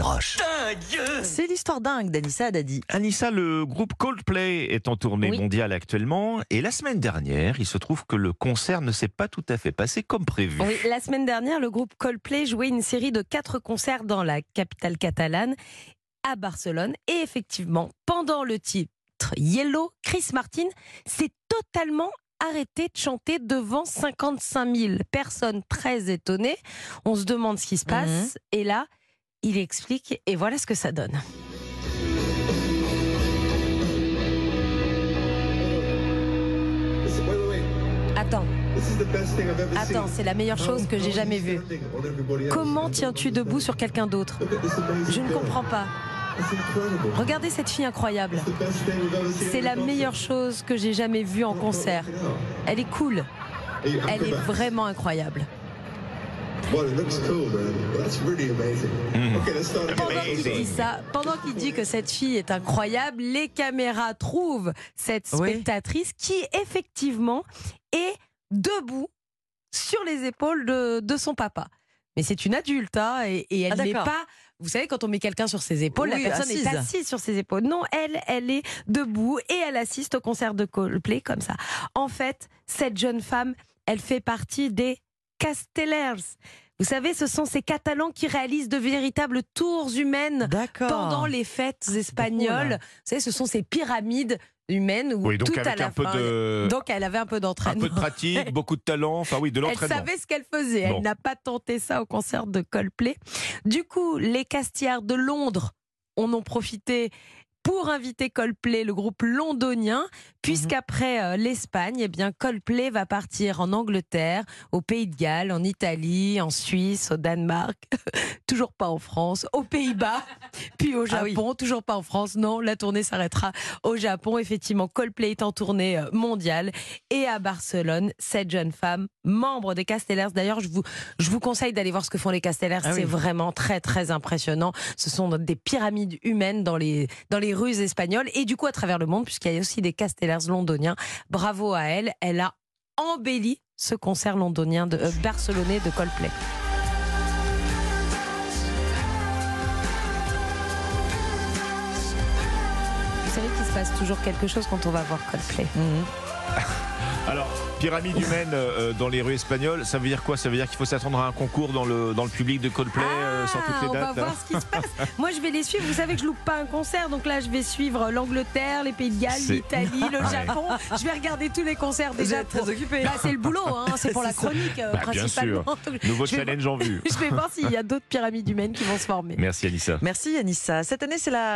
Roche. C'est l'histoire dingue d'Anissa Dadi. Anissa, le groupe Coldplay est en tournée Oui. mondiale actuellement et la semaine dernière, il se trouve que le concert ne s'est pas tout à fait passé comme prévu. Oui, la semaine dernière, le groupe Coldplay jouait une série de quatre concerts dans la capitale catalane, à Barcelone. Et effectivement, pendant le titre Yellow, Chris Martin s'est totalement arrêté de chanter devant 55 000 personnes très étonnées. On se demande ce qui se passe. Mhm. Et là, il explique et voilà ce que ça donne. Attends, attends, c'est la meilleure chose que j'ai jamais vue. Comment tiens-tu debout sur quelqu'un d'autre? Je ne comprends pas. Regardez cette fille incroyable. C'est la meilleure chose que j'ai jamais vue en concert. Elle est cool. Elle est vraiment incroyable. Pendant qu'il dit ça, pendant qu'il dit que cette fille est incroyable, les caméras trouvent cette Oui. spectatrice qui effectivement est debout sur les épaules de, de son papa. Mais c'est une adulte, hein, et, et elle Ah, n'est pas. Vous savez, quand on met quelqu'un sur ses épaules, Oui, la personne est assise. assise sur ses épaules. Non, elle, elle est debout et elle assiste au concert de Coldplay comme ça. En fait, cette jeune femme, elle fait partie des Castellers. Vous savez, ce sont ces Catalans qui réalisent de véritables tours humaines pendant les fêtes espagnoles. Vous savez, ce sont ces pyramides humaines où Oui, donc tout à la un peu fin. de- Donc elle avait un peu Un d'entraînement. peu de pratique, beaucoup de talent, enfin oui, de Elle l'entraînement. savait ce qu'elle faisait. Elle Bon. n'a pas tenté ça au concert de Coldplay. Du coup, les Castières de Londres en ont profité pour inviter Coldplay, le groupe londonien, puisqu'après euh, l'Espagne, eh bien Coldplay va partir en Angleterre, au Pays de Galles, en Italie, en Suisse, au Danemark, toujours pas en France, aux Pays-Bas, puis au Ah oui. Japon, toujours pas en France. Non, la tournée s'arrêtera au Japon. Effectivement, Coldplay est en tournée euh, mondiale et à Barcelone, cette jeune femme, membre des Castellers. D'ailleurs, je vous, je vous conseille d'aller voir ce que font les Castellers. Ah C'est oui. vraiment très, très impressionnant. Ce sont des pyramides humaines dans les, dans les rues espagnoles et du coup à travers le monde, puisqu'il y a aussi des Castellers londoniens. Bravo à elle. Elle a embelli ce concert londonien de euh, barcelonais de Coldplay. Savez qu'il se passe toujours quelque chose quand on va voir Coldplay. Mhm. Alors, pyramide humaine euh, dans les rues espagnoles, ça veut dire quoi? Ça veut dire qu'il faut s'attendre à un concours dans le, dans le public de Coldplay euh, sur toutes Ah, les on dates va voir ce qui se passe. Moi, je vais les suivre. Vous savez que je loupe pas un concert, donc là, je vais suivre l'Angleterre, les Pays de Galles, l'Italie, le Ouais. Japon. Je vais regarder tous les concerts Vous déjà. êtes très pour- occupé. Bah, c'est le boulot, hein. c'est pour la chronique euh, Bah, bien principalement. sûr. Donc, Nouveau challenge en vue. Je vais voir s'il y a d'autres pyramides humaines qui vont se former. Merci Anissa. Merci Anissa. Cette année, c'est la